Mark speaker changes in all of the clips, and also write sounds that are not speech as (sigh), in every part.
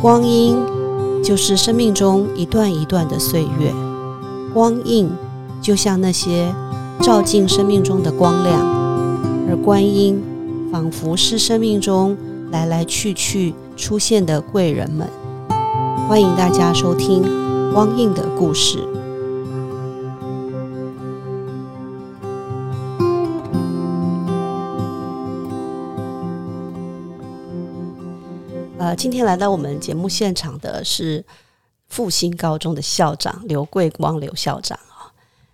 Speaker 1: 光阴就是生命中一段一段的岁月，光印就像那些照进生命中的光亮，而观音仿佛是生命中来来去去出现的贵人们。欢迎大家收听光印的故事。今天来到我们节目现场的是复兴高中的校长刘桂光刘校长啊。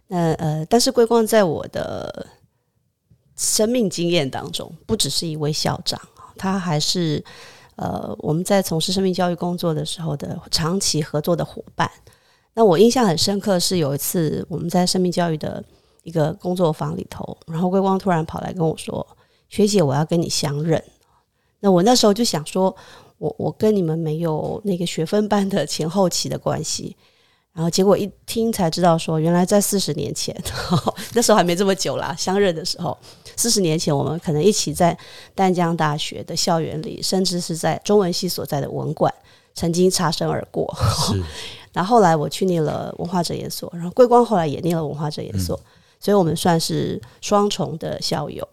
Speaker 1: 那呃，但是桂光在我的生命经验当中，不只是一位校长他还是呃我们在从事生命教育工作的时候的长期合作的伙伴。那我印象很深刻是有一次我们在生命教育的一个工作坊里头，然后桂光突然跑来跟我说：“学姐，我要跟你相认。”那我那时候就想说。我我跟你们没有那个学分班的前后期的关系，然后结果一听才知道说，原来在四十年前，(laughs) 那时候还没这么久啦，相认的时候，四十年前我们可能一起在丹江大学的校园里，甚至是在中文系所在的文馆曾经擦身而过。(laughs) 然后后来我去念了文化哲研所，然后桂光后来也念了文化哲研所，所以我们算是双重的校友。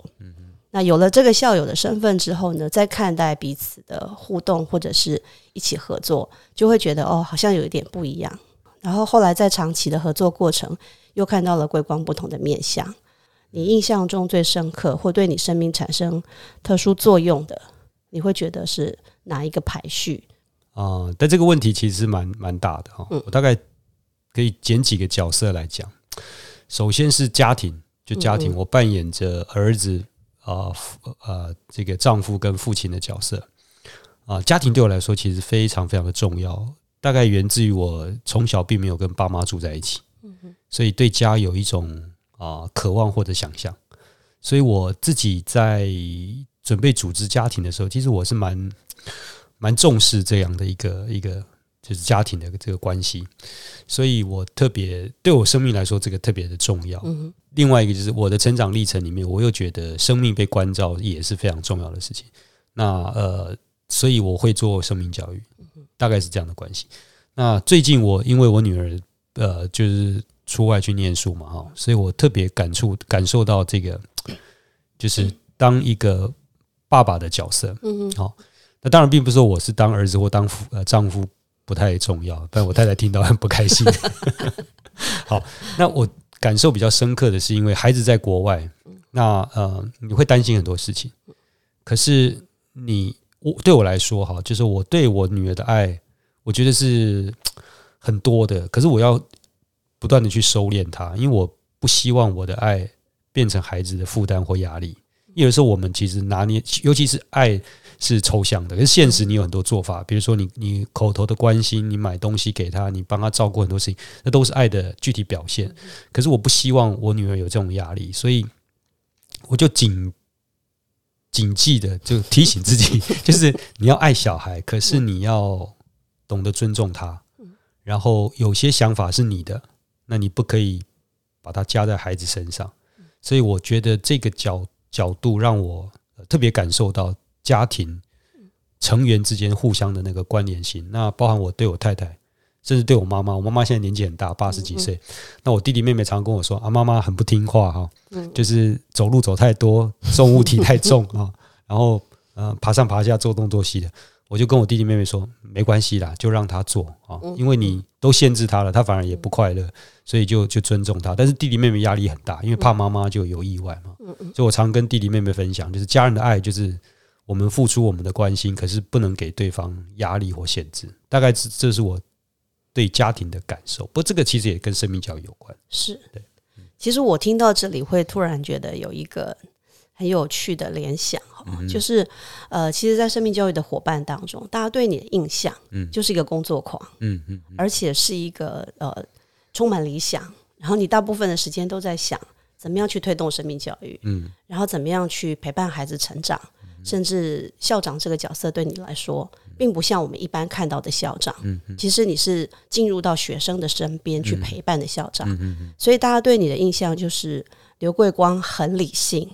Speaker 1: 那有了这个校友的身份之后呢，再看待彼此的互动或者是一起合作，就会觉得哦，好像有一点不一样。然后后来在长期的合作过程，又看到了桂光不同的面相。你印象中最深刻或对你生命产生特殊作用的，你会觉得是哪一个排序？
Speaker 2: 啊，但这个问题其实蛮蛮大的哈。我大概可以捡几个角色来讲。首先是家庭，就家庭，我扮演着儿子。啊，呃，这个丈夫跟父亲的角色啊，家庭对我来说其实非常非常的重要。大概源自于我从小并没有跟爸妈住在一起，所以对家有一种啊渴望或者想象。所以我自己在准备组织家庭的时候，其实我是蛮蛮重视这样的一个一个。就是家庭的这个关系，所以我特别对我生命来说，这个特别的重要。另外一个就是我的成长历程里面，我又觉得生命被关照也是非常重要的事情。那呃，所以我会做生命教育，大概是这样的关系。那最近我因为我女儿呃，就是出外去念书嘛，哈，所以我特别感触感受到这个，就是当一个爸爸的角色。嗯好，那当然并不是说我是当儿子或当夫呃丈夫。不太重要，但我太太听到很不开心。(laughs) 好，那我感受比较深刻的是，因为孩子在国外，那呃，你会担心很多事情。可是你我对我来说，哈，就是我对我女儿的爱，我觉得是很多的。可是我要不断的去收敛她，因为我不希望我的爱变成孩子的负担或压力。有的时候，我们其实拿捏，尤其是爱。是抽象的，可是现实你有很多做法，比如说你你口头的关心，你买东西给他，你帮他照顾很多事情，那都是爱的具体表现。可是我不希望我女儿有这种压力，所以我就谨谨记的就提醒自己，就是你要爱小孩，可是你要懂得尊重他。然后有些想法是你的，那你不可以把它加在孩子身上。所以我觉得这个角角度让我特别感受到。家庭成员之间互相的那个关联性，那包含我对我太太，甚至对我妈妈。我妈妈现在年纪很大，八十几岁。那我弟弟妹妹常常跟我说：“啊，妈妈很不听话哈，就是走路走太多，(laughs) 重物体太重啊，然后呃爬上爬下做东做西的。”我就跟我弟弟妹妹说：“没关系啦，就让他做啊，因为你都限制他了，他反而也不快乐，所以就就尊重他。但是弟弟妹妹压力很大，因为怕妈妈就有意外嘛。所以我常跟弟弟妹妹分享，就是家人的爱就是。”我们付出我们的关心，可是不能给对方压力或限制。大概这这是我对家庭的感受。不过这个其实也跟生命教育有关。
Speaker 1: 是，对。其实我听到这里会突然觉得有一个很有趣的联想，就是呃，其实，在生命教育的伙伴当中，大家对你的印象，嗯，就是一个工作狂，嗯嗯，而且是一个呃充满理想，然后你大部分的时间都在想怎么样去推动生命教育，嗯，然后怎么样去陪伴孩子成长。甚至校长这个角色对你来说，并不像我们一般看到的校长。嗯，其实你是进入到学生的身边去陪伴的校长。嗯所以大家对你的印象就是刘桂光很理性。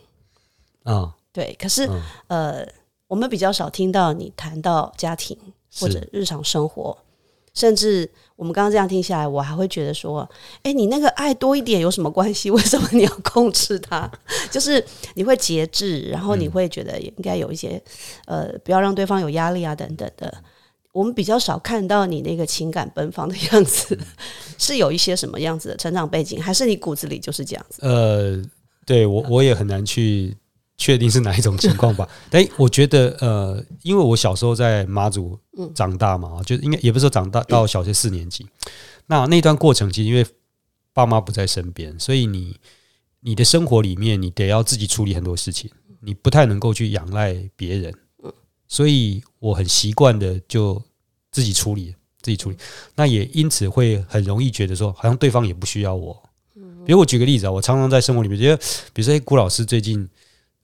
Speaker 1: 啊，对。可是呃，我们比较少听到你谈到家庭，或者日常生活，甚至我们刚刚这样听下来，我还会觉得说，哎，你那个爱多一点有什么关系？(laughs) 为什么你要控制它？(laughs) 就是你会节制，然后你会觉得应该有一些呃，不要让对方有压力啊，等等的。我们比较少看到你那个情感奔放的样子，(laughs) 是有一些什么样子的成长背景，还是你骨子里就是这样子？
Speaker 2: 呃，对我我也很难去确定是哪一种情况吧。(laughs) 但我觉得，呃，因为我小时候在马祖长大嘛，就应该也不是说长大到小学四年级，那那段过程其实因为爸妈不在身边，所以你你的生活里面你得要自己处理很多事情，你不太能够去仰赖别人。所以我很习惯的就自己处理，自己处理。那也因此会很容易觉得说，好像对方也不需要我。比如我举个例子啊，我常常在生活里面觉得，比如说，哎，顾老师最近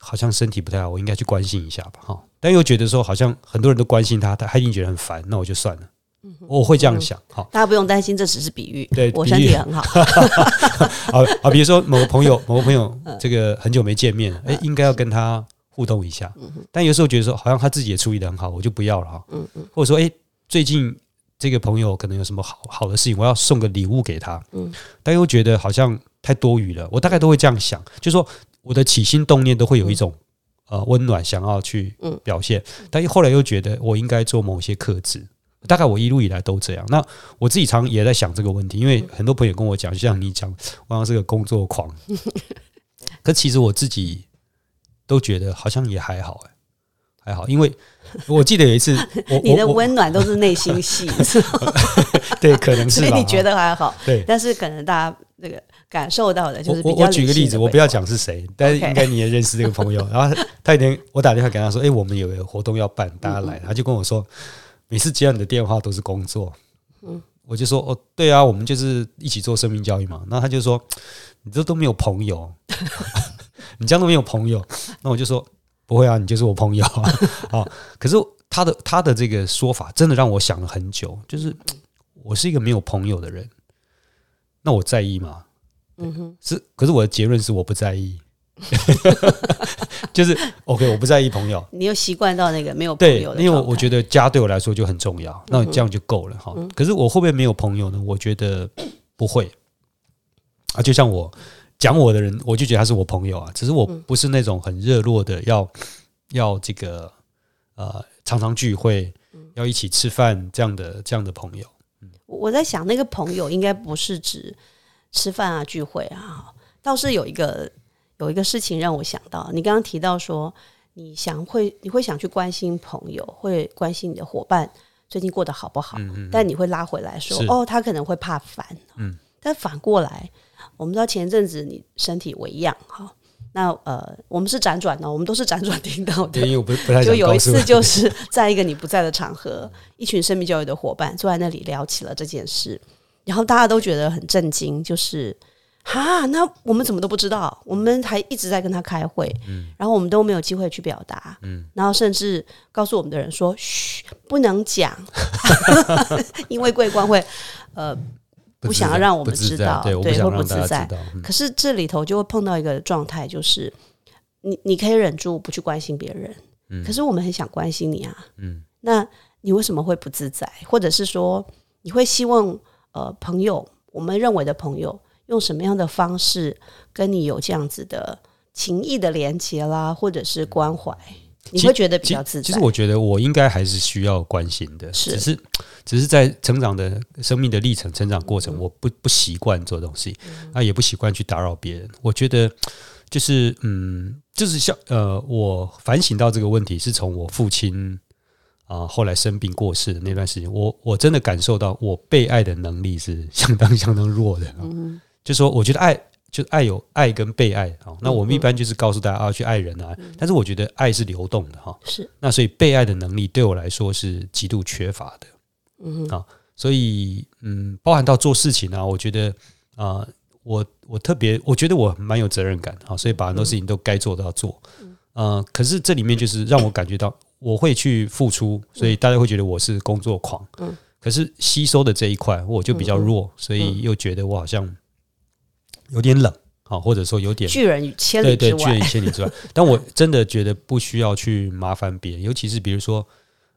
Speaker 2: 好像身体不太好，我应该去关心一下吧，哈。但又觉得说，好像很多人都关心他，他他一定觉得很烦，那我就算了。我会这样想，好，
Speaker 1: 大家不用担心，这只是比喻。
Speaker 2: 对，
Speaker 1: 我身体很好。(laughs)
Speaker 2: 好啊，比如说某个朋友，(laughs) 某个朋友，这个很久没见面，哎，应该要跟他。互动一下，但有时候觉得说好像他自己也处理的很好，我就不要了哈。嗯嗯，或者说，哎，最近这个朋友可能有什么好好的事情，我要送个礼物给他。嗯，但又觉得好像太多余了。我大概都会这样想，就说我的起心动念都会有一种呃温暖，想要去表现。但后来又觉得我应该做某些克制。大概我一路以来都这样。那我自己常也在想这个问题，因为很多朋友跟我讲，就像你讲，我像是个工作狂。(laughs) 可其实我自己。都觉得好像也还好哎，还好，因为我记得有一次，(laughs)
Speaker 1: 你的温暖都是内心戏，(laughs)
Speaker 2: 对，可能是
Speaker 1: 所以你觉得还好，
Speaker 2: 对，
Speaker 1: 但是可能大家那个感受到的就是
Speaker 2: 我我举个例子，我不要讲是谁，但是应该你也认识这个朋友。(laughs) 然后他一天我打电话给他说：“哎，我们有个活动要办，大家来。”他就跟我说：“每次接到你的电话都是工作。”嗯，我就说：“哦，对啊，我们就是一起做生命教育嘛。”那他就说：“你这都没有朋友。(laughs) ”你这样都没有朋友，那我就说不会啊，你就是我朋友啊。(laughs) 啊，可是他的他的这个说法真的让我想了很久，就是 (tsk) 我是一个没有朋友的人，那我在意吗？嗯哼，是，可是我的结论是我不在意，(laughs) 就是 OK，我不在意朋友。
Speaker 1: 你又习惯到那个没有朋友
Speaker 2: 的，因为我觉得家对我来说就很重要，那这样就够了哈。可是我会不会没有朋友呢？我觉得不会啊，就像我。讲我的人，我就觉得他是我朋友啊。只是我不是那种很热络的，要要这个呃，常常聚会，要一起吃饭这样的这样的朋友。
Speaker 1: 我在想，那个朋友应该不是指吃饭啊、聚会啊。倒是有一个有一个事情让我想到，你刚刚提到说，你想会你会想去关心朋友，会关心你的伙伴最近过得好不好？但你会拉回来说，哦，他可能会怕烦。嗯，但反过来。我们知道前阵子你身体为恙哈，那呃，我们是辗转的，我们都是辗转听到的。
Speaker 2: 因为我不不太
Speaker 1: 就有一次就是在一个你不在的场合，一群生命教育的伙伴坐在那里聊起了这件事，然后大家都觉得很震惊，就是哈，那我们怎么都不知道？我们还一直在跟他开会，嗯，然后我们都没有机会去表达，嗯，然后甚至告诉我们的人说，嘘，不能讲，(laughs) 因为桂冠会呃。不想要让我们知道，对，会不自在。可是这里头就会碰到一个状态，就是你你可以忍住不去关心别人，嗯，可是我们很想关心你啊，嗯，那你为什么会不自在？或者是说，你会希望呃朋友，我们认为的朋友，用什么样的方式跟你有这样子的情谊的连接啦，或者是关怀？你会觉得比较自在。
Speaker 2: 其实我觉得我应该还是需要关心的，只是只是在成长的生命的历程、成长过程，我不不习惯做东西，啊，也不习惯去打扰别人。我觉得就是嗯，就是像呃，我反省到这个问题是从我父亲啊后来生病过世的那段时间，我我真的感受到我被爱的能力是相当 (laughs) 相当弱的。嗯，就说我觉得爱。就爱有爱跟被爱啊，那我们一般就是告诉大家啊，去爱人啊。但是我觉得爱是流动的哈，
Speaker 1: 是。
Speaker 2: 那所以被爱的能力对我来说是极度缺乏的，嗯啊，所以嗯，包含到做事情啊，我觉得啊，我我特别，我觉得我蛮有责任感啊，所以把很多事情都该做都要做，嗯，可是这里面就是让我感觉到我会去付出，所以大家会觉得我是工作狂，嗯，可是吸收的这一块我就比较弱，所以又觉得我好像。有点冷啊，或者说有点
Speaker 1: 拒人于千里之
Speaker 2: 外，对对，拒人于千里之外。(laughs) 但我真的觉得不需要去麻烦别人，尤其是比如说，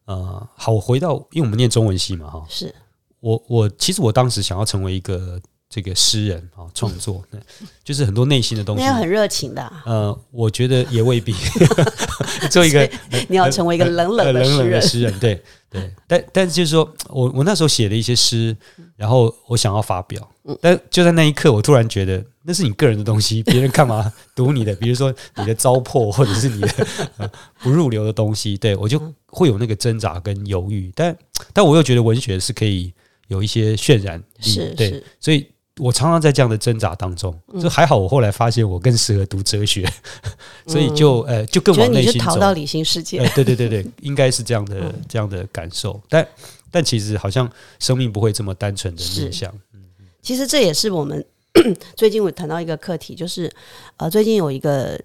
Speaker 2: 呃，好，我回到，因为我们念中文系嘛，哈，
Speaker 1: 是。
Speaker 2: 我我其实我当时想要成为一个这个诗人啊，(laughs) 创作，对就是很多内心的东西。
Speaker 1: 那。要很热情的。啊、
Speaker 2: 呃，我觉得也未必。(laughs) 做一个
Speaker 1: 你要成为一个冷冷的
Speaker 2: 冷冷的
Speaker 1: 诗人，
Speaker 2: 对对，但但是就是说我我那时候写了一些诗，然后我想要发表，
Speaker 1: 嗯。
Speaker 2: 但就在那一刻，我突然觉得那是你个人的东西，别人干嘛读你的？比如说你的糟粕，或者是你的、呃、不入流的东西，对我就
Speaker 1: 嗯。
Speaker 2: 会有那个挣扎跟犹豫，但但我又觉得文学是可以有一些渲染力，对，所以。我常常在这样的挣扎当中，
Speaker 1: 嗯。
Speaker 2: 就还好。我后来发现我更适合读哲学，(laughs) 所以就呃就更
Speaker 1: 觉得你就
Speaker 2: 往内心走。
Speaker 1: 逃到理性世界。
Speaker 2: 呃，对对对对，(laughs) 应该是这样
Speaker 1: 嗯。
Speaker 2: 的这样的感受，但但其实好像生命不会这么单纯的面向，
Speaker 1: 其实这也是我们 (coughs) 最近我谈到一个课题，就是呃，最近有一个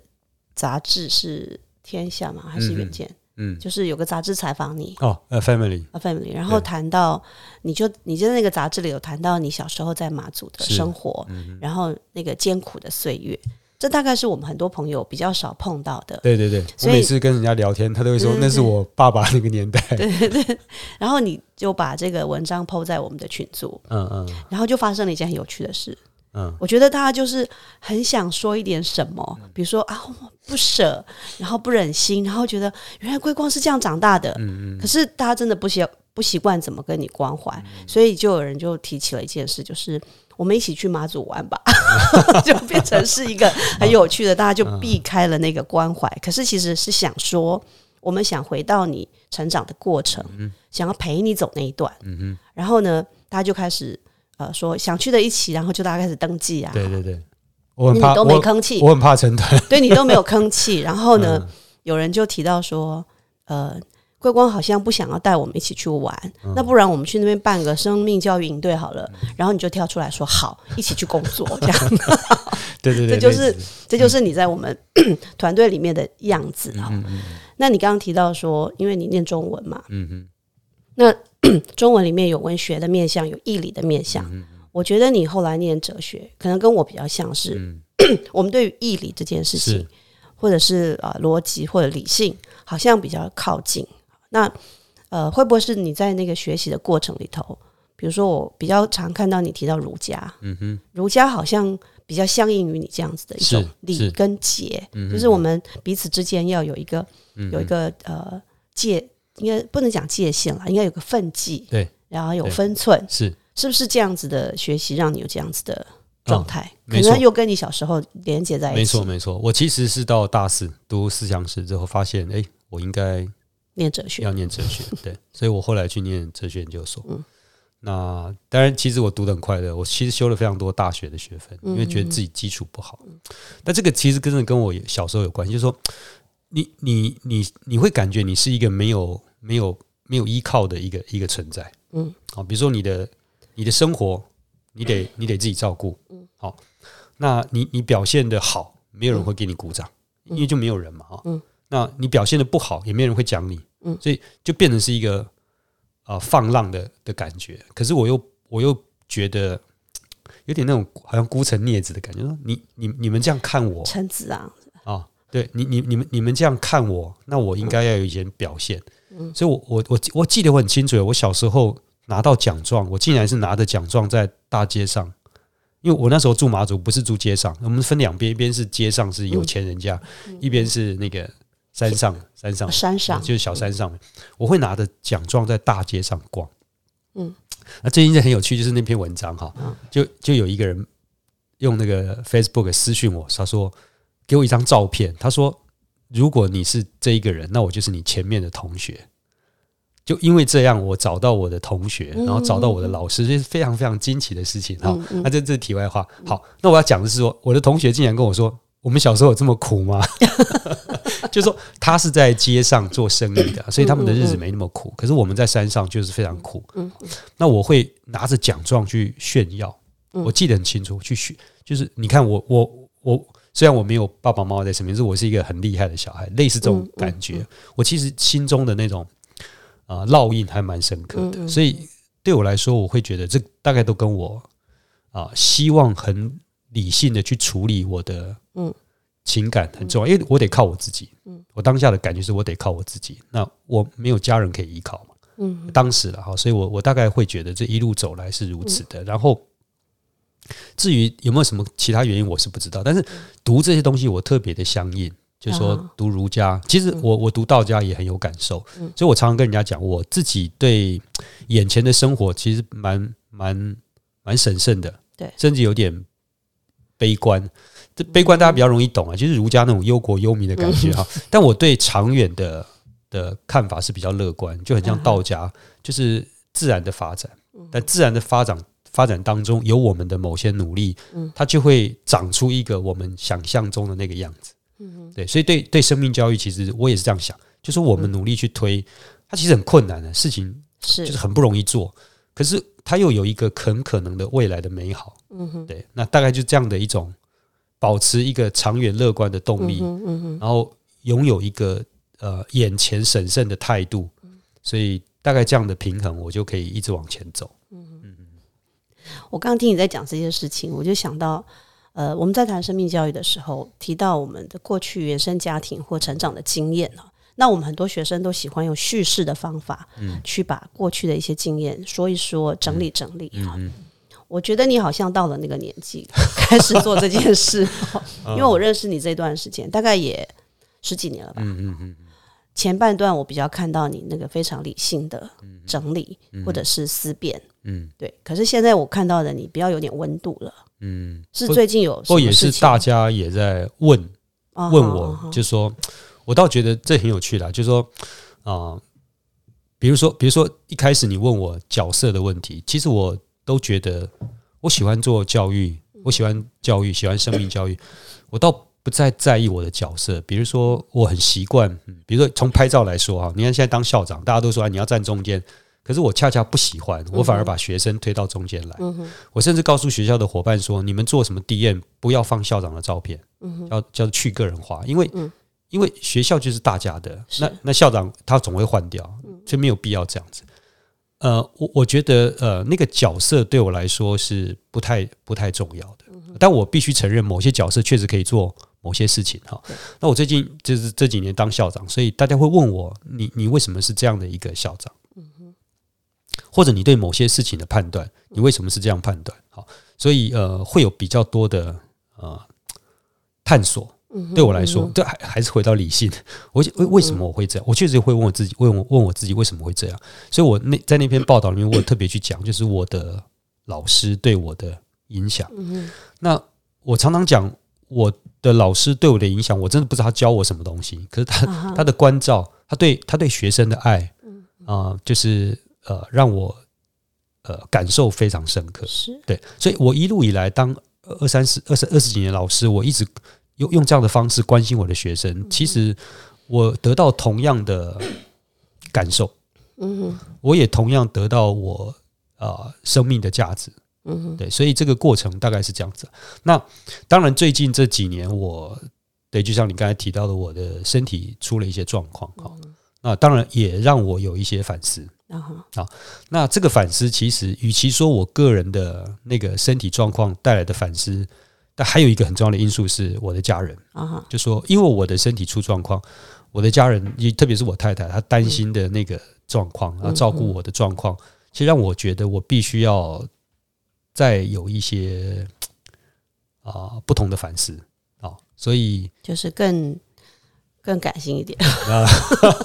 Speaker 1: 杂志是《天下》嘛，还是《远见》
Speaker 2: 嗯，
Speaker 1: 就是有个杂志采访你。
Speaker 2: 哦，呃，family，
Speaker 1: 啊，family，然后谈到你就你就在那个杂志里有谈到你小时候在马祖的生活，
Speaker 2: 嗯
Speaker 1: 然后那个艰苦的岁月，这大概是我们很多朋友比较少碰到的。
Speaker 2: 对对对，我
Speaker 1: 所以
Speaker 2: 每次跟人家聊天，他都会说那是我爸爸那个年代，(laughs) 对对对。
Speaker 1: 然后你就把这个文章 PO 在我们的群组，
Speaker 2: 嗯嗯。
Speaker 1: 然后就发生了一件很有趣的事。
Speaker 2: 嗯，
Speaker 1: 我觉得大家就是很想说一点什么，比如说啊，我不舍，然后不忍心，然后觉得原来桂光是这样长大的，
Speaker 2: 嗯
Speaker 1: 可是大家真的不习不习惯怎么跟你关怀，所以就有人就提起了一件事，就是我们一起去马祖玩吧，(laughs) 就变成是一个很有趣的，大家就避开了那个关怀，可是其实是想说，我们想回到你成长的过程，想要陪你走那一段，嗯然后呢，大家就开始。呃，说想去的一起，然后就大家开始登记啊，
Speaker 2: 对对对，我很怕，
Speaker 1: 你都没吭气，
Speaker 2: 我很怕成团，
Speaker 1: 对你都没有吭气。然后呢，
Speaker 2: 嗯
Speaker 1: 有人就提到说，呃，桂光好像不想要带我们一起去玩，
Speaker 2: 嗯
Speaker 1: 那不然我们去那边办个生命教育营队好了。然后你就跳出来说好，一起去工作，这样，(laughs)
Speaker 2: 对对对，
Speaker 1: 这就是这就是你在我们团队里面的样子啊。那你刚刚提到说，因为你念中文嘛，
Speaker 2: 嗯嗯
Speaker 1: 那 (clears throat) 中文里面有文学的面向，有义理的面向。
Speaker 2: 嗯
Speaker 1: 我觉得你后来念哲学，可能跟我比较像是，
Speaker 2: 嗯。(clears throat)
Speaker 1: 我们对于义理这件事情，或者是呃逻辑或者理性，好像比较靠近。那呃，会不会是你在那个学习的过程里头，比如说我比较常看到你提到儒家，
Speaker 2: 嗯哼，
Speaker 1: 儒家好像比较相应于你这样子的一种理跟节，就是我们彼此之间要有一个
Speaker 2: 嗯
Speaker 1: 有一个呃界，应该不能讲界限了，应该有个分际，
Speaker 2: 对，
Speaker 1: 然后有分寸，
Speaker 2: 是。
Speaker 1: 是不是这样子的学习让你有这样子的状态？可能又跟你小时候连接在一起，
Speaker 2: 没错没错。我其实是到大四读思想史之后，发现哎，我应该
Speaker 1: 念哲学，
Speaker 2: 要念哲学，(laughs) 对，所以我后来去念哲学研究所。
Speaker 1: 嗯。
Speaker 2: 那当然，其实我读的很快乐，我其实修了非常多大学的学分，因为觉得自己基础不好。但这个其实真的跟我小时候有关系，就是说，你你你你会感觉你是一个没有没有没有依靠的一个一个存在，
Speaker 1: 嗯，
Speaker 2: 好，比如说你的你的生活，你得你得自己照顾，嗯，好，那你你表现的好，没有人会给你鼓掌，因为就没有人嘛，哈，
Speaker 1: 嗯，
Speaker 2: 那你表现的不好，也没有人会讲你，
Speaker 1: 嗯，
Speaker 2: 所以就变成是一个啊、呃放浪的的感觉。可是我又我又觉得有点那种好像孤城孽子的感觉，说你你你们这样看我。
Speaker 1: 臣子啊，
Speaker 2: 啊，对你你你们你们这样看我，那我应该要有一些表现。所以我我我我记得我很清楚，我小时候拿到奖状，我竟然是拿着奖状在大街上。因为我那时候住马祖，不是住街上，我们分两边，一边是街上是有钱人家，一边是那个山上山上
Speaker 1: 山上
Speaker 2: 就是小山上面，我会拿着奖状在大街上逛。
Speaker 1: 嗯，
Speaker 2: 那最近很有趣，就是那篇文章哈，就就有一个人用那个 Facebook 私讯我，他说给我一张照片，他说如果你是这一个人，那我就是你前面的同学。就因为这样，我找到我的同学，然后找到我的老师，这是非常非常惊奇的事情。好，那这这是题外话。好，那我要讲的是说，我的同学竟然跟我说，我们小时候有这么苦吗？(laughs) 就是说他是在街上做生意的，(coughs) 所以他们的日子没那么苦。可是我们在山上就是非常苦。那我会拿着奖状去炫耀，我记得很清楚，去炫就是你看我我我。虽然我没有爸爸妈妈在身边，是我是一个很厉害的小孩，类似这种感觉。我其实心中的那种啊烙印还蛮深刻的，所以对我来说，我会觉得这大概都跟我啊希望很理性的去处理我的
Speaker 1: 嗯
Speaker 2: 情感很重要，因为我得靠我自己。嗯，我当下的感觉是我得靠我自己，那我没有家人可以依靠嘛。嗯，当时了哈，所以我我大概会觉得这一路走来是如此的。然后，至于有没有什么其他原因，我是不知道。但是读这些东西，我特别的相应，就是说读儒家，其实我我读道家也很有感受。所以我常常跟人家讲，我自己对眼前的生活其实蛮蛮蛮神圣的，
Speaker 1: 对，
Speaker 2: 甚至有点悲观。这悲观大家比较容易懂啊，就是儒家那种忧国忧民的感觉哈。但我对长远的的看法是比较乐观，就很像道家，就是自然的发展。但自然的发展发展当中有我们的某些努力，它就会长出一个我们想象中的那个样子。对，所以对对生命教育，其实我也是这样想，就是我们努力去推，它其实很困难的事情，
Speaker 1: 是
Speaker 2: 就是很不容易做，可是它又有一个很可能的未来的美好。嗯哼，对，那大概就这样的一种。保持一个长远乐观的动力，然后拥有一个呃眼前审慎的态度，所以大概这样的平衡，我就可以一直往前走。
Speaker 1: 我刚刚听你在讲这些事情，我就想到，呃，我们在谈生命教育的时候，提到我们的过去原生家庭或成长的经验呢，那我们很多学生都喜欢用叙事的方法，嗯，去把过去的一些经验说一说，整理整理哈。我觉得你好像到了那个年纪，(laughs) 开始做这件事。(laughs) 因为我认识你这段时间，大概也十几年了吧。嗯嗯嗯。前半段我比较看到你那个非常理性的整理，或者是思辨。嗯，对。可是现在我看到的你比较有点温度了。嗯，是最近有，
Speaker 2: 或也是大家也在问问我，就说，我倒觉得这很有趣的，就是说啊，比如说，比如说一开始你问我角色的问题，其实我。都觉得我喜欢做教育，我喜欢教育，喜欢生命教育。我倒不再在意我的角色，比如说我很习惯，比如说从拍照来说哈，你看现在当校长，大家都说你要站中间，可是我恰恰不喜欢，我反而把学生推到中间来。我甚至告诉学校的伙伴说，你们做什么 DM 不要放校长的照片，要叫去个人化，因为因为学校就是大家的，那那校长他总会换掉，所以没有必要这样子。呃，我我觉得呃，那个角色对我来说是不太不太重要的，但我必须承认，某些角色确实可以做某些事情哈。那我最近就是这几年当校长，所以大家会问我，你你为什么是这样的一个校长？或者你对某些事情的判断，你为什么是这样判断？好，所以呃，会有比较多的呃探索。对我来说，这还还是回到理性。我为为什么我会这样？我确实会问我自己，问我问我自己为什么会这样。所以我那在那篇报道里面，我特别去讲，就是我的老师对我的影响。那我常常讲我的老师对我的影响，我真的不知道他教我什么东西。可是他他的关照，他对他对学生的爱，啊，就是呃，让我呃感受非常深刻。
Speaker 1: 是
Speaker 2: 对，所以我一路以来当二三十二十二十几年老师，我一直。用用这样的方式关心我的学生，其实我得到同样的感受，嗯，我也同样得到我啊生命的价值，嗯，对，所以这个过程大概是这样子。那当然，最近这几年，我对，就像你刚才提到的，我的身体出了一些状况，哈，那当然也让我有一些反思，啊，那这个反思其实，与其说我个人的那个身体状况带来的反思。但还有一个很重要的因素是我的家人啊，就说因为我的身体出状况，我的家人，也特别是我太太，她担心的那个状况，啊，照顾我的状况，其实让我觉得我必须要再有一些啊不同的反思啊，所以
Speaker 1: 就是更。更感性一点，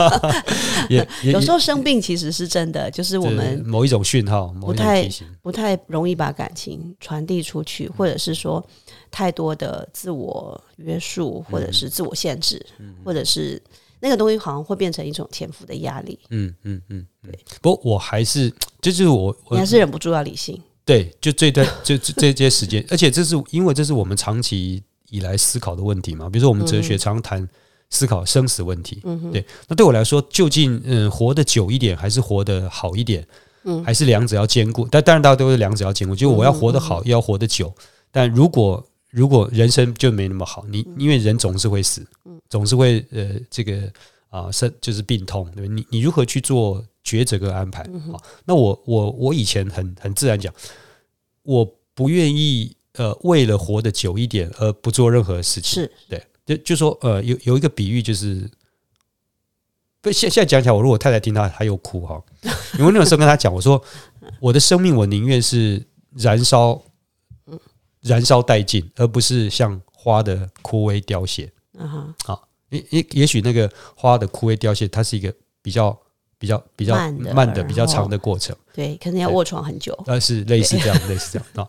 Speaker 1: (laughs) 也有时候生病其实是真的，就是我们
Speaker 2: 某一种讯号，
Speaker 1: 不太不太容易把感情传递出去，或者是说太多的自我约束，或者是自我限制，或者是那个东西好像会变成一种潜伏的压力。嗯嗯
Speaker 2: 嗯，对。不过我还是，(tsk) 就是我，
Speaker 1: 你还是忍不住要理性。
Speaker 2: 对，就这段，(laughs) 就这些时间，而且这是因为这是我们长期以来思考的问题嘛。比如说，我们哲学常谈。思考生死问题，对，那对我来说，究竟嗯活得久一点，还是活得好一点？嗯，还是两者要兼顾？但当然，大家都是两者要兼顾。就我要活得好，要活得久。但如果如果人生就没那么好，你因为人总是会死，总是会呃这个啊生就是病痛，对你你如何去做抉择跟安排？好，那我我我以前很很自然讲，我不愿意呃为了活得久一点而不做任何事情，
Speaker 1: 是
Speaker 2: 对。就就说呃，有有一个比喻就是，不现现在讲起来，我如果太太听她还有哭哈，(laughs) 因为那个时候跟她讲，我说我的生命我宁愿是燃烧，燃烧殆尽，而不是像花的枯萎凋谢。
Speaker 1: 嗯好，
Speaker 2: 也也也许那个花的枯萎凋谢，它是一个比较比较比较
Speaker 1: 慢的
Speaker 2: 慢的、比较长的过程。
Speaker 1: 对，可能要卧床很久。
Speaker 2: 但，是类似这样，类似这样啊，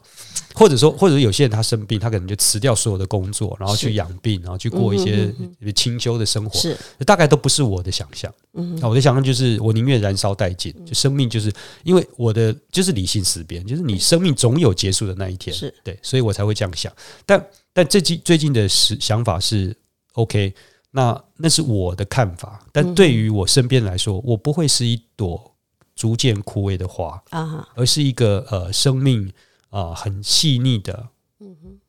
Speaker 2: 或者说，或者有些人他生病，他可能就辞掉所有的工作，然后去养病，然后去过一些
Speaker 1: 嗯
Speaker 2: 清修的生活，
Speaker 1: 是，
Speaker 2: 大概都不是我的想象。
Speaker 1: 嗯
Speaker 2: 那我的想象就是，我宁愿燃烧殆尽，就生命就是因为我的就是理性思辨，就是你生命总有结束的那一天，
Speaker 1: 是。
Speaker 2: 对，所以我才会这样想。但但最近最近的时想法是 OK，那那是我的看法，但对于我身边来说，我不会是一朵逐渐枯萎的花，
Speaker 1: 啊哈，
Speaker 2: 而是一个呃生命啊、很细腻的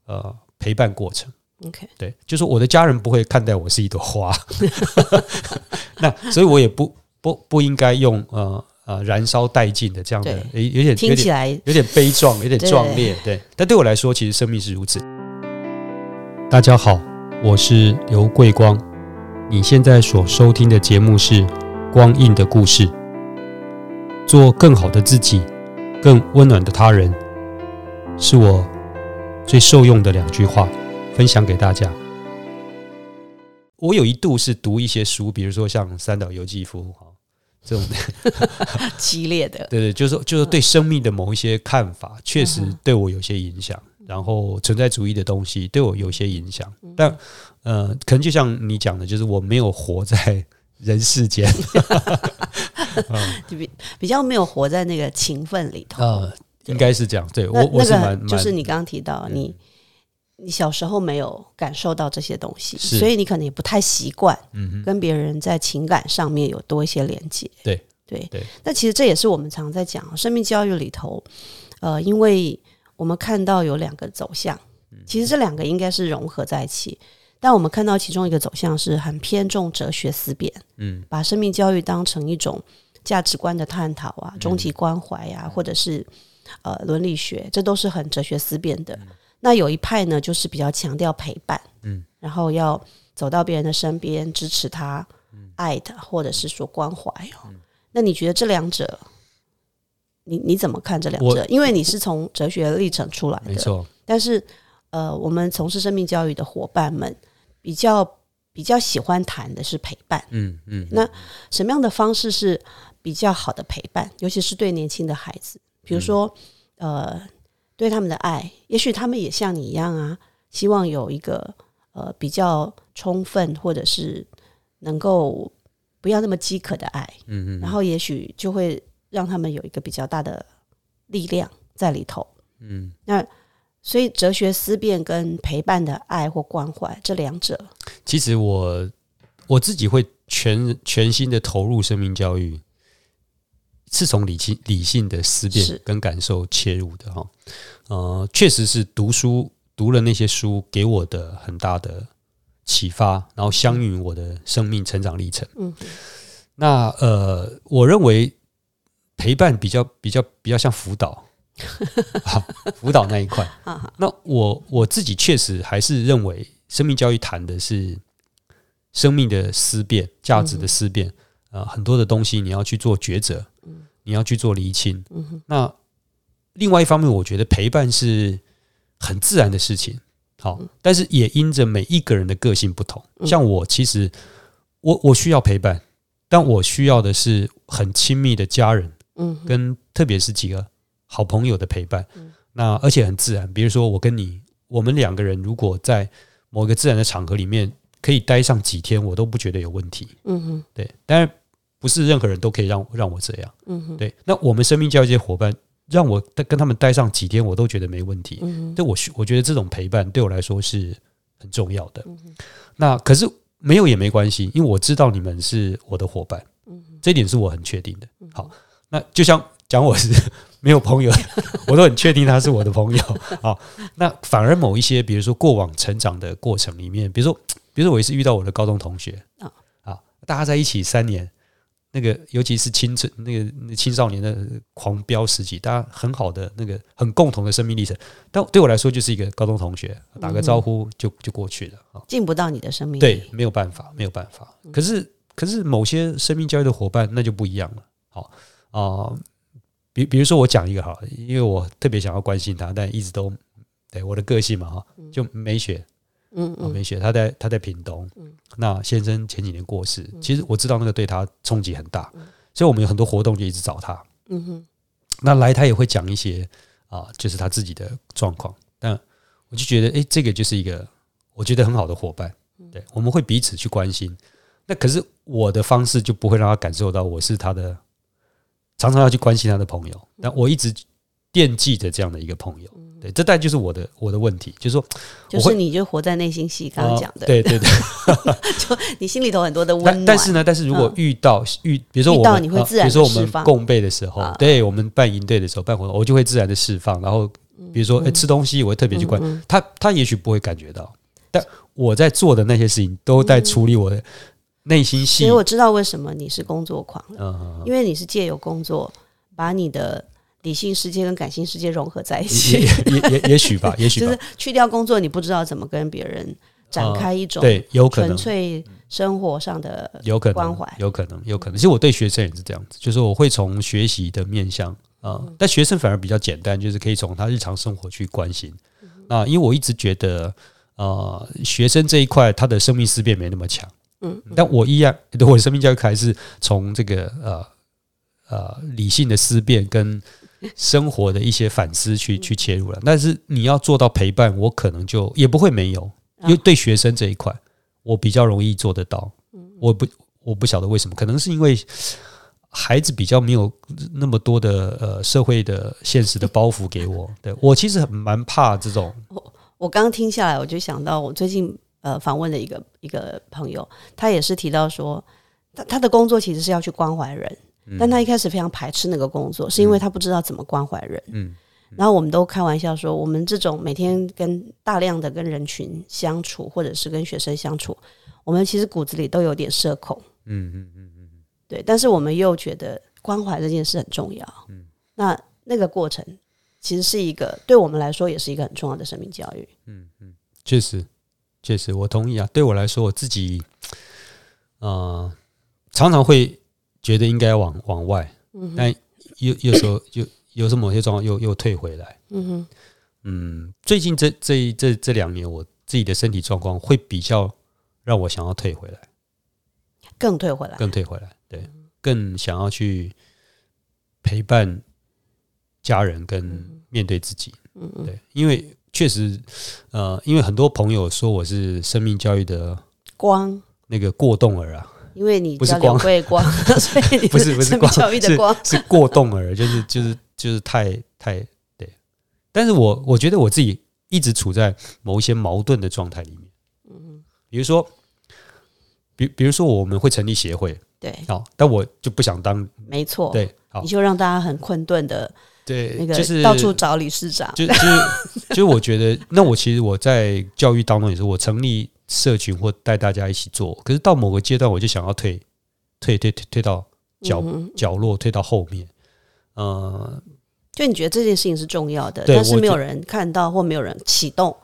Speaker 2: 呃陪伴过程。
Speaker 1: OK，
Speaker 2: 对，就是我的家人不会看待我是一朵花，(laughs) (laughs) 那所以我也不不不应该用呃呃燃烧殆尽的这样的，诶有点有点
Speaker 1: 听起来。
Speaker 2: 有点悲壮，(laughs) 有点壮烈，对。但对我来说，其实生命是如此。大家好，我是刘桂光，你现在所收听的节目是《光印的故事》，做更好的自己，更温暖的他人，是我最受用的两句话。分享给大家。我有一度是读一些书，比如说像三岛由纪夫哈这种，(laughs)
Speaker 1: 激烈的，(laughs)
Speaker 2: 对对，就是就是对生命的某一些看法，确实对我有些影响。然后存在主义的东西对我有些影响，但呃，可能就像你讲的，就是我没有活在人世间，(laughs)
Speaker 1: 就比比较没有活在那个情分里头。
Speaker 2: 呃，应该是这样。对我我是
Speaker 1: 那
Speaker 2: 蛮
Speaker 1: 就是你刚刚提到你。你小时候没有感受到这些东西，所以你可能也不太习惯
Speaker 2: 嗯哼，
Speaker 1: 跟别人在情感上面有多一些连接。
Speaker 2: 对
Speaker 1: 对
Speaker 2: 对。
Speaker 1: 那其实这也是我们常在讲生命教育里头，呃，因为我们看到有两个走向，
Speaker 2: 嗯。
Speaker 1: 其实这两个应该是融合在一起，但我们看到其中一个走向是很偏重哲学思辨，
Speaker 2: 嗯。
Speaker 1: 把生命教育当成一种价值观的探讨啊、
Speaker 2: 嗯。
Speaker 1: 终极关怀啊，或者是呃伦理学，这都是很哲学思辨的。那有一派呢，就是比较强调陪伴，
Speaker 2: 嗯，
Speaker 1: 然后要走到别人的身边，支持他、爱他，或者是说关怀哦。那你觉得这两者，你你怎么看这两者？因为你是从哲学历程出来的，
Speaker 2: 没错，
Speaker 1: 但是呃，我们从事生命教育的伙伴们比较比较喜欢谈的是陪伴。
Speaker 2: 嗯嗯，
Speaker 1: 那什么样的方式是比较好的陪伴？尤其是对年轻的孩子，比如说，呃，对他们的爱，也许他们也像你一样啊，希望有一个呃比较充分，或者是能够不要那么饥渴的爱，
Speaker 2: 嗯嗯
Speaker 1: 然后也许就会让他们有一个比较大的力量在里头。
Speaker 2: 嗯，
Speaker 1: 那所以哲学思辨跟陪伴的爱或关怀这两者，
Speaker 2: 其实我我自己会全全心的投入生命教育，是从理性理性的思辨跟感受切入的哈。呃，确实是读书读了那些书给我的很大的启发，然后相应于我的生命成长历程。
Speaker 1: 嗯，
Speaker 2: 那呃，我认为陪伴比较比较比较像辅导，(laughs) 好辅导那一块。
Speaker 1: 啊
Speaker 2: 那我我自己确实还是认为，生命教育谈的是生命的思辨、价值的思辨，呃，很多的东西你要去做抉择，你要去做厘清。那另外一方面，我觉得陪伴是很自然的事情，好，但是也因着每一个人的个性不同。像我，其实我我需要陪伴，但我需要的是很亲密的家人，
Speaker 1: 嗯
Speaker 2: 跟特别是几个好朋友的陪伴。那而且很自然，比如说我跟你，我们两个人如果在某一个自然的场合里面可以待上几天，我都不觉得有问题。
Speaker 1: 嗯哼
Speaker 2: 对，当然不是任何人都可以让让我这样。
Speaker 1: 嗯哼
Speaker 2: 对，那我们生命教育这些伙伴，让我跟他们待上几天，我都觉得没问题。
Speaker 1: 嗯哼
Speaker 2: 对我需我觉得这种陪伴对我来说是很重要
Speaker 1: 嗯
Speaker 2: 的。那可是没有也没关系，因为我知道你们是我的伙伴，
Speaker 1: 嗯
Speaker 2: 这点是我很确定的。好，那就像讲我是没有朋友，(laughs) 我都很确定他是我的朋友。好，那反而某一些，比如说过往成长的过程里面，比如说，比如说我也是遇到我的高中同学
Speaker 1: 啊
Speaker 2: 啊，大家在一起三年，那个，尤其是青春那个那青少年的狂飙时期，大家很好的那个很共同的生命历程。但对我来说，就是一个高中同学，打个招呼就就过去了啊，
Speaker 1: 进不到你的生命。
Speaker 2: 对，没有办法，没有办法。可是，可是某些生命教育的伙伴，那就不一样了。好啊，比比如说我讲一个哈，因为我特别想要关心他，但一直都对我的个性嘛哈，就没学。嗯，我没学，他在他在屏东。嗯，那先生前几年过世，其实我知道那个对他冲击很大，所以我们有很多活动就一直找他。嗯哼，那来他也会讲一些啊，就是他自己的状况。但我就觉得，哎，这个就是一个我觉得很好的伙伴。对，我们会彼此去关心。那可是我的方式就不会让他感受到我是他的常常要去关心他的朋友。但我一直惦记着这样的一个朋友。对，这代就是我的我的问题，就是说，
Speaker 1: 就是你就活在内心戏，刚刚讲的，
Speaker 2: 对对对，(laughs)
Speaker 1: 就你心里头很多的温暖。
Speaker 2: 但是呢，但是如果遇到遇，比如说我们，比如说我们共备的时候，对我们办营队的时候办活动，我就会自然的释放。然后比如说哎吃东西，我会特别去关他，他也许不会感觉到，但我在做的那些事情都在处理我的内心戏。
Speaker 1: 所以我知道为什么你是工作狂了，因为你是借由工作把你的。理性世界跟感性世界融合在一起，
Speaker 2: 也也也许吧，(laughs) 也许
Speaker 1: 就是去掉工作，你不知道怎么跟别人展开一种
Speaker 2: 对，有可能
Speaker 1: 纯粹生活上的
Speaker 2: 有可能
Speaker 1: 关怀，
Speaker 2: 有可能，有可能。其实我对学生也是这样子，就是我会从学习的面向啊，但学生反而比较简单，就是可以从他日常生活去关心啊。因为我一直觉得，啊，学生这一块他的生命思辨没那么强，嗯，但我一样，我的生命教育还是从这个呃呃理性的思辨跟。生活的一些反思去去切入了，但是你要做到陪伴，我可能就也不会没有，因为对学生这一块，我比较容易做得到。我不我不晓得为什么，可能是因为孩子比较没有那么多的呃社会的现实的包袱给我。对我其实很蛮怕这种。(laughs)
Speaker 1: 我我刚听下来，我就想到我最近呃访问的一个一个朋友，他也是提到说，他他的工作其实是要去关怀人。但他一开始非常排斥那个工作，是因为他不知道怎么关怀人。嗯，然后我们都开玩笑说，我们这种每天跟大量的跟人群相处，或者是跟学生相处，我们其实骨子里都有点社恐。嗯嗯嗯嗯，对。但是我们又觉得关怀这件事很重要。嗯，那那个过程其实是一个对我们来说也是一个很重要的生命教育。
Speaker 2: 嗯嗯，确实确实，我同意啊。对我来说，我自己啊常常会。觉得应该往往外，但有有时候就有时候某些状况又又退回来。嗯哼，嗯，最近这这这这两年，我自己的身体状况会比较让我想要退回来，
Speaker 1: 更退回来，
Speaker 2: 更退回来，对，更想要去陪伴家人跟面对自己。嗯嗯，对，因为确实，呃，因为很多朋友说我是生命教育的
Speaker 1: 光，
Speaker 2: 那个过动儿啊。
Speaker 1: 因为你叫光，光，(laughs) 所以
Speaker 2: 不是不是光，
Speaker 1: 是
Speaker 2: 是过动儿，就是就是就是太太对。但是我我觉得我自己一直处在某一些矛盾的状态里面。嗯，比如说，比比如说我们会成立协会，
Speaker 1: 对，
Speaker 2: 好，但我就不想当，
Speaker 1: 没错，
Speaker 2: 对，
Speaker 1: 好，你就让大家很困顿的，
Speaker 2: 对，
Speaker 1: 那个
Speaker 2: 就是
Speaker 1: 到处找理事长，
Speaker 2: 就就是就是我觉得，那我其实我在教育当中也是，我成立。社群或带大家一起做，可是到某个阶段，我就想要退，退退退退到角角落，退到后面。呃，
Speaker 1: 就你觉得这件事情是重要的，但是没有人看到或没有人启动，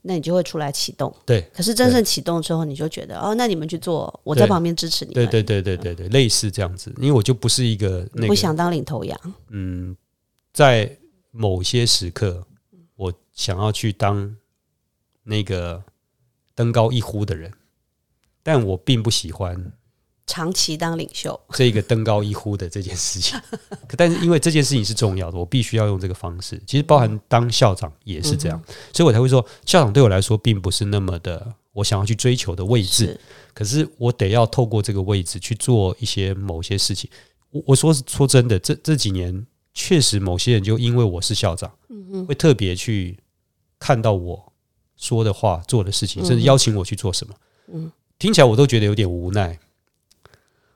Speaker 1: 那你就会出来启动。
Speaker 2: 对，
Speaker 1: 可是真正启动之后，你就觉得哦，那你们去做，我在旁边支持你。
Speaker 2: 对对对对对对，类似这样子，因为我就不是一个那
Speaker 1: 不想当领头羊。
Speaker 2: 嗯，在某些时刻，我想要去当那个。登高一呼的人，但我并不喜欢
Speaker 1: 长期当领袖
Speaker 2: 这个登高一呼的这件事情。(laughs) 可但是因为这件事情是重要的，我必须要用这个方式。其实包含当校长也是这样，所以我才会说，校长对我来说并不是那么的我想要去追求的位置。可是我得要透过这个位置去做一些某些事情。我我说说真的，这这几年确实某些人就因为我是校长，会特别去看到我。说的话、做的事情，甚至邀请我去做什么，嗯，听起来我都觉得有点无奈。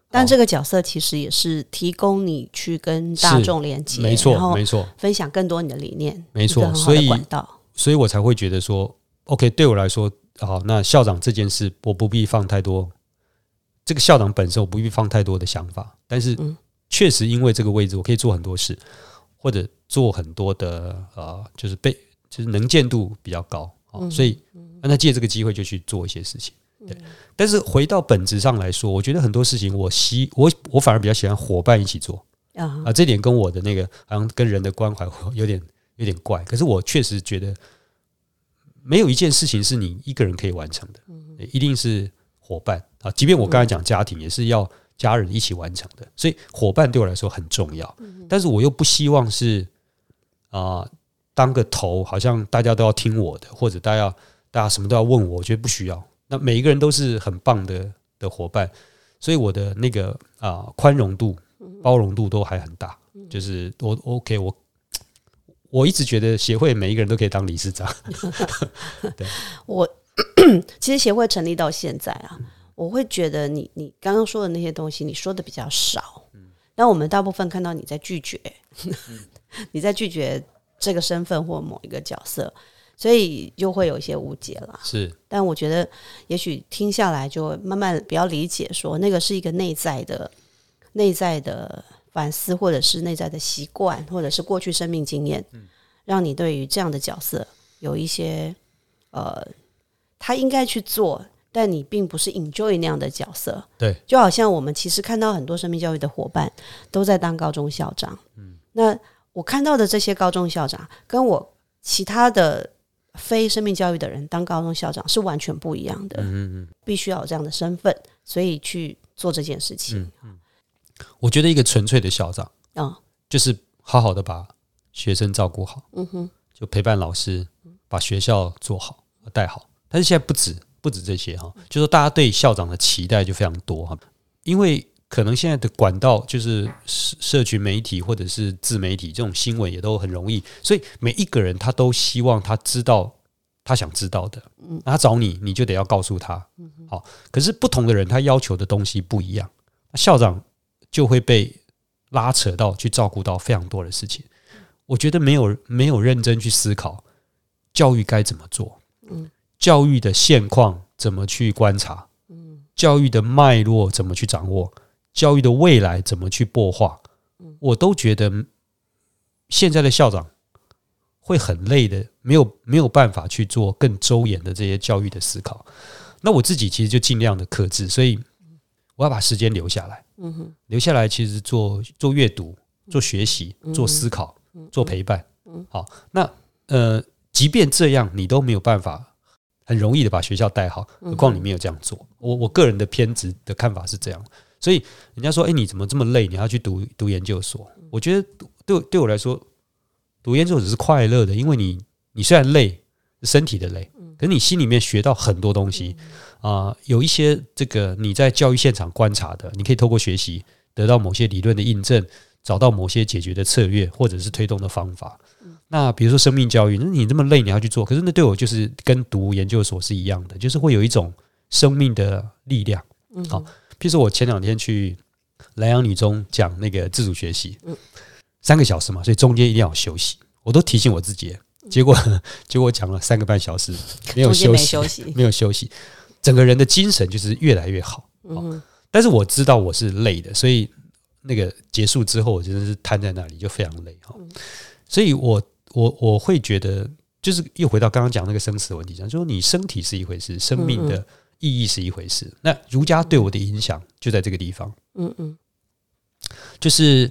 Speaker 1: 但这个角色其实也是提供你去跟大众连接，
Speaker 2: 没错，没错，
Speaker 1: 分享更多你的理念，
Speaker 2: 没错。所以，所以我才会觉得说，OK，对我来说，好，那校长这件事，我不必放太多这个校长本身我不必放太多的想法，但是确实因为这个位置，我可以做很多事，或者做很多的呃，就是被就是能见度比较高啊，所以让他借这个机会就去做一些事情。对，但是回到本质上来说，我觉得很多事情我希我我反而比较喜欢伙伴一起做啊啊，这点跟我的那个好像跟人的关怀 (laughs) 有点有点怪，可是我确实觉得。没有一件事情是你一个人可以完成的，一定是伙伴啊。即便我刚才讲家庭，也是要家人一起完成的。所以伙伴对我来说很重要，但是我又不希望是啊当个头，好像大家都要听我的，或者大家大家什么都要问我。我觉得不需要。那每一个人都是很棒的的伙伴，所以我的那个啊宽容度、包容度都还很大。就是我 OK 我。我一直觉得协会每一个人都可以当理事长。(laughs)
Speaker 1: 对，我 (coughs) 其实协会成立到现在啊，我会觉得你你刚刚说的那些东西，你说的比较少。嗯，那我们大部分看到你在拒绝，(laughs) 你在拒绝这个身份或某一个角色，所以就会有一些误解了。
Speaker 2: 是，
Speaker 1: 但我觉得也许听下来就慢慢比较理解，说那个是一个内在的内在的。反思，或者是内在的习惯，或者是过去生命经验，让你对于这样的角色有一些呃，他应该去做，但你并不是 enjoy 那样的角色。
Speaker 2: 对，
Speaker 1: 就好像我们其实看到很多生命教育的伙伴都在当高中校长。嗯，那我看到的这些高中校长，跟我其他的非生命教育的人当高中校长是完全不一样的。嗯嗯，必须要有这样的身份，所以去做这件事情。嗯。
Speaker 2: 我觉得一个纯粹的校长啊，就是好好的把学生照顾好，嗯哼，就陪伴老师，把学校做好带好。但是现在不止不止这些哈，就说大家对校长的期待就非常多哈，因为可能现在的管道就是社社群媒体或者是自媒体这种新闻也都很容易，所以每一个人他都希望他知道他想知道的，嗯，他找你你就得要告诉他，嗯，好。可是不同的人他要求的东西不一样，校长。就会被拉扯到去照顾到非常多的事情，我觉得没有没有认真去思考教育该怎么做，嗯，教育的现况怎么去观察，嗯，教育的脉络怎么去掌握，教育的未来怎么去擘画，我都觉得现在的校长会很累的，没有没有办法去做更周延的这些教育的思考。那我自己其实就尽量的克制，所以我要把时间留下来。嗯，留下来其实做做阅读、做学习、做思考、做陪伴。好，那呃，即便这样，你都没有办法很容易的把学校带好，何况你没有这样做。我我个人的偏执的看法是这样，所以人家说，哎，你怎么这么累？你要去读读研究所？我觉得对对我来说，读研究所只是快乐的，因为你你虽然累，身体的累，可是你心里面学到很多东西。啊，有一些这个你在教育现场观察的，你可以透过学习得到某些理论的印证，找到某些解决的策略或者是推动的方法。那比如说生命教育，那你这么累你要去做，可是那对我就是跟读研究所是一样的，就是会有一种生命的力量。好，譬如说我前两天去莱阳女中讲那个自主学习，三个小时嘛，所以中间一定要休息，我都提醒我自己，结果 (laughs) 结果讲了三个半小时，没有休息，没有休息。整个人的精神就是越来越好，嗯，但是我知道我是累的，所以那个结束之后，我真的是瘫在那里，就非常累哈。所以我我我会觉得，就是又回到刚刚讲那个生死的问题上，就说你身体是一回事，生命的意义是一回事。那儒家对我的影响就在这个地方，嗯嗯，就是。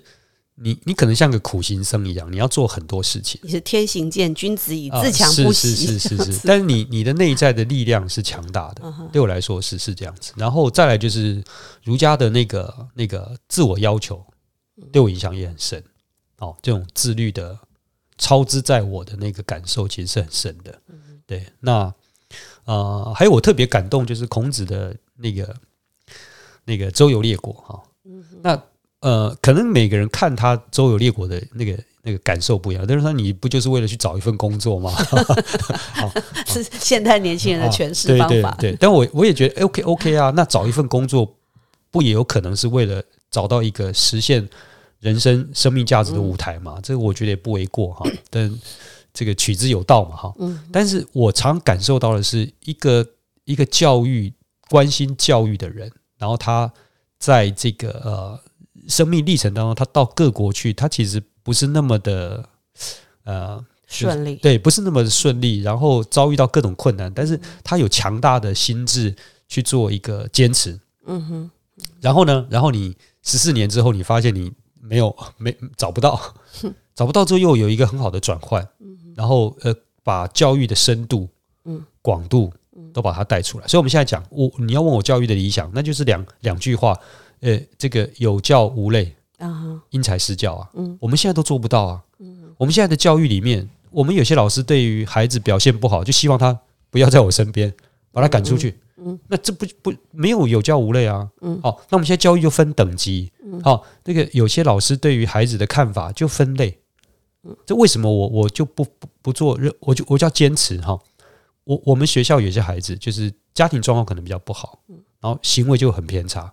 Speaker 2: 你你可能像个苦行僧一样，你要做很多事情。
Speaker 1: 你是天行健，君子以自强不息。
Speaker 2: 是是是是是。但是你你的内在的力量是强大的，对我来说是是这样子。然后再来就是儒家的那个那个自我要求，对我影响也很深。哦，这种自律的超之在我的那个感受其实是很深的。对，那呃，还有我特别感动就是孔子的那个那个周游列国哈。那呃，可能每个人看他周游列国的那个那个感受不一样。但是说你不就是为了去找一份工作吗？(laughs) (laughs)
Speaker 1: 是现代年轻人的诠释方
Speaker 2: 法。对，但我我也觉得 OK OK 啊。那找一份工作，不也有可能是为了找到一个实现人生生命价值的舞台嘛？这个我觉得也不为过哈。(clears throat) 但这个取之有道嘛哈。嗯。但是我常感受到的是一个一个教育关心教育的人。然后他在这个呃生命历程当中，他到各国去，他其实不是那么的呃
Speaker 1: 顺利，
Speaker 2: 对，不是那么顺利，然后遭遇到各种困难，但是他有强大的心智去做一个坚持。嗯哼，然后呢，然后你十四年之后，你发现你没有没找不到，(laughs) 找不到之后又有一个很好的转换，然后呃，把教育的深度、嗯。广度都把它带出来。所以我们现在讲，我你要问我教育的理想，那就是两两句话，呃，这个有教无类啊，因材施教啊，嗯，我们现在都做不到啊，嗯，我们现在的教育里面。我们有些老师对于孩子表现不好，就希望他不要在我身边，把他赶出去。嗯，那这不不没有有教无类啊。嗯，好，那我们现在教育就分等级。嗯，好，那个有些老师对于孩子的看法就分类。嗯，这为什么我我就不不不做？我就我就要坚持哈。我我们学校有些孩子就是家庭状况可能比较不好，然后行为就很偏差。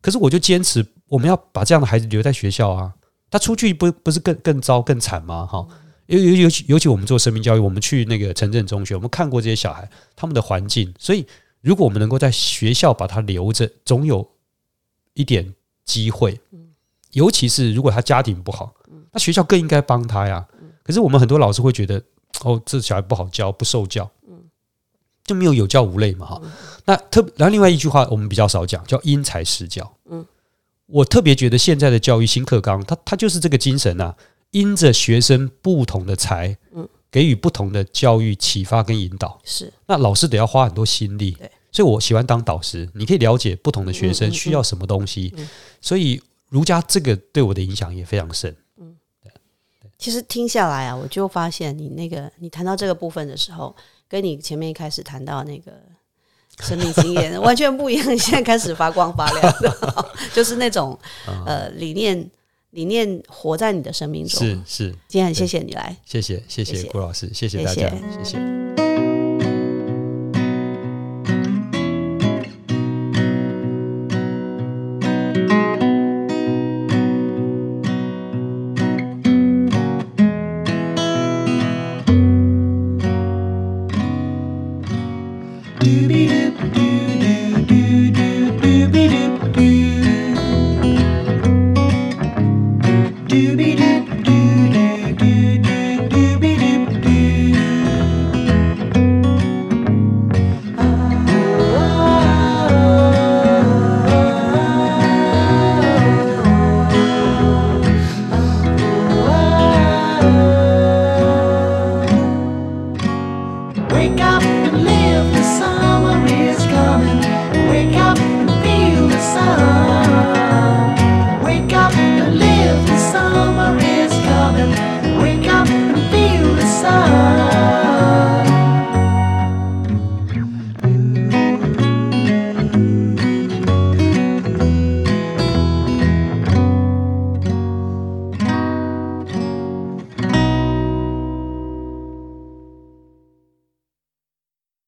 Speaker 2: 可是我就坚持，我们要把这样的孩子留在学校啊。他出去不不是更更糟更惨吗？哈。尤尤尤其尤其我们做生命教育，我们去那个城镇中学，我们看过这些小孩他们的环境，所以如果我们能够在学校把他留着，总有一点机会。尤其是如果他家庭不好，那学校更应该帮他呀。可是我们很多老师会觉得，哦，这小孩不好教，不受教，就没有有教无类嘛哈。那特然后另外一句话我们比较少讲，叫因材施教。嗯，我特别觉得现在的教育新课纲，它它就是这个精神呐。因着学生不同的才，嗯，给予不同的教育启发跟引导，
Speaker 1: 是
Speaker 2: 那老师得要花很多心力，对，所以我喜欢当导师。你可以了解不同的学生需要什么东西，所以儒家这个对我的影响也非常深。嗯，
Speaker 1: 对。其实听下来啊，我就发现你那个你谈到这个部分的时候，跟你前面一开始谈到那个生命经验 (laughs) 完全不一样。现在开始发光发亮，就是那种呃理念。理念活在你的生命中，
Speaker 2: 是是。
Speaker 1: 今天很谢谢你来，
Speaker 2: 谢谢谢谢郭老师，谢谢大家，谢谢。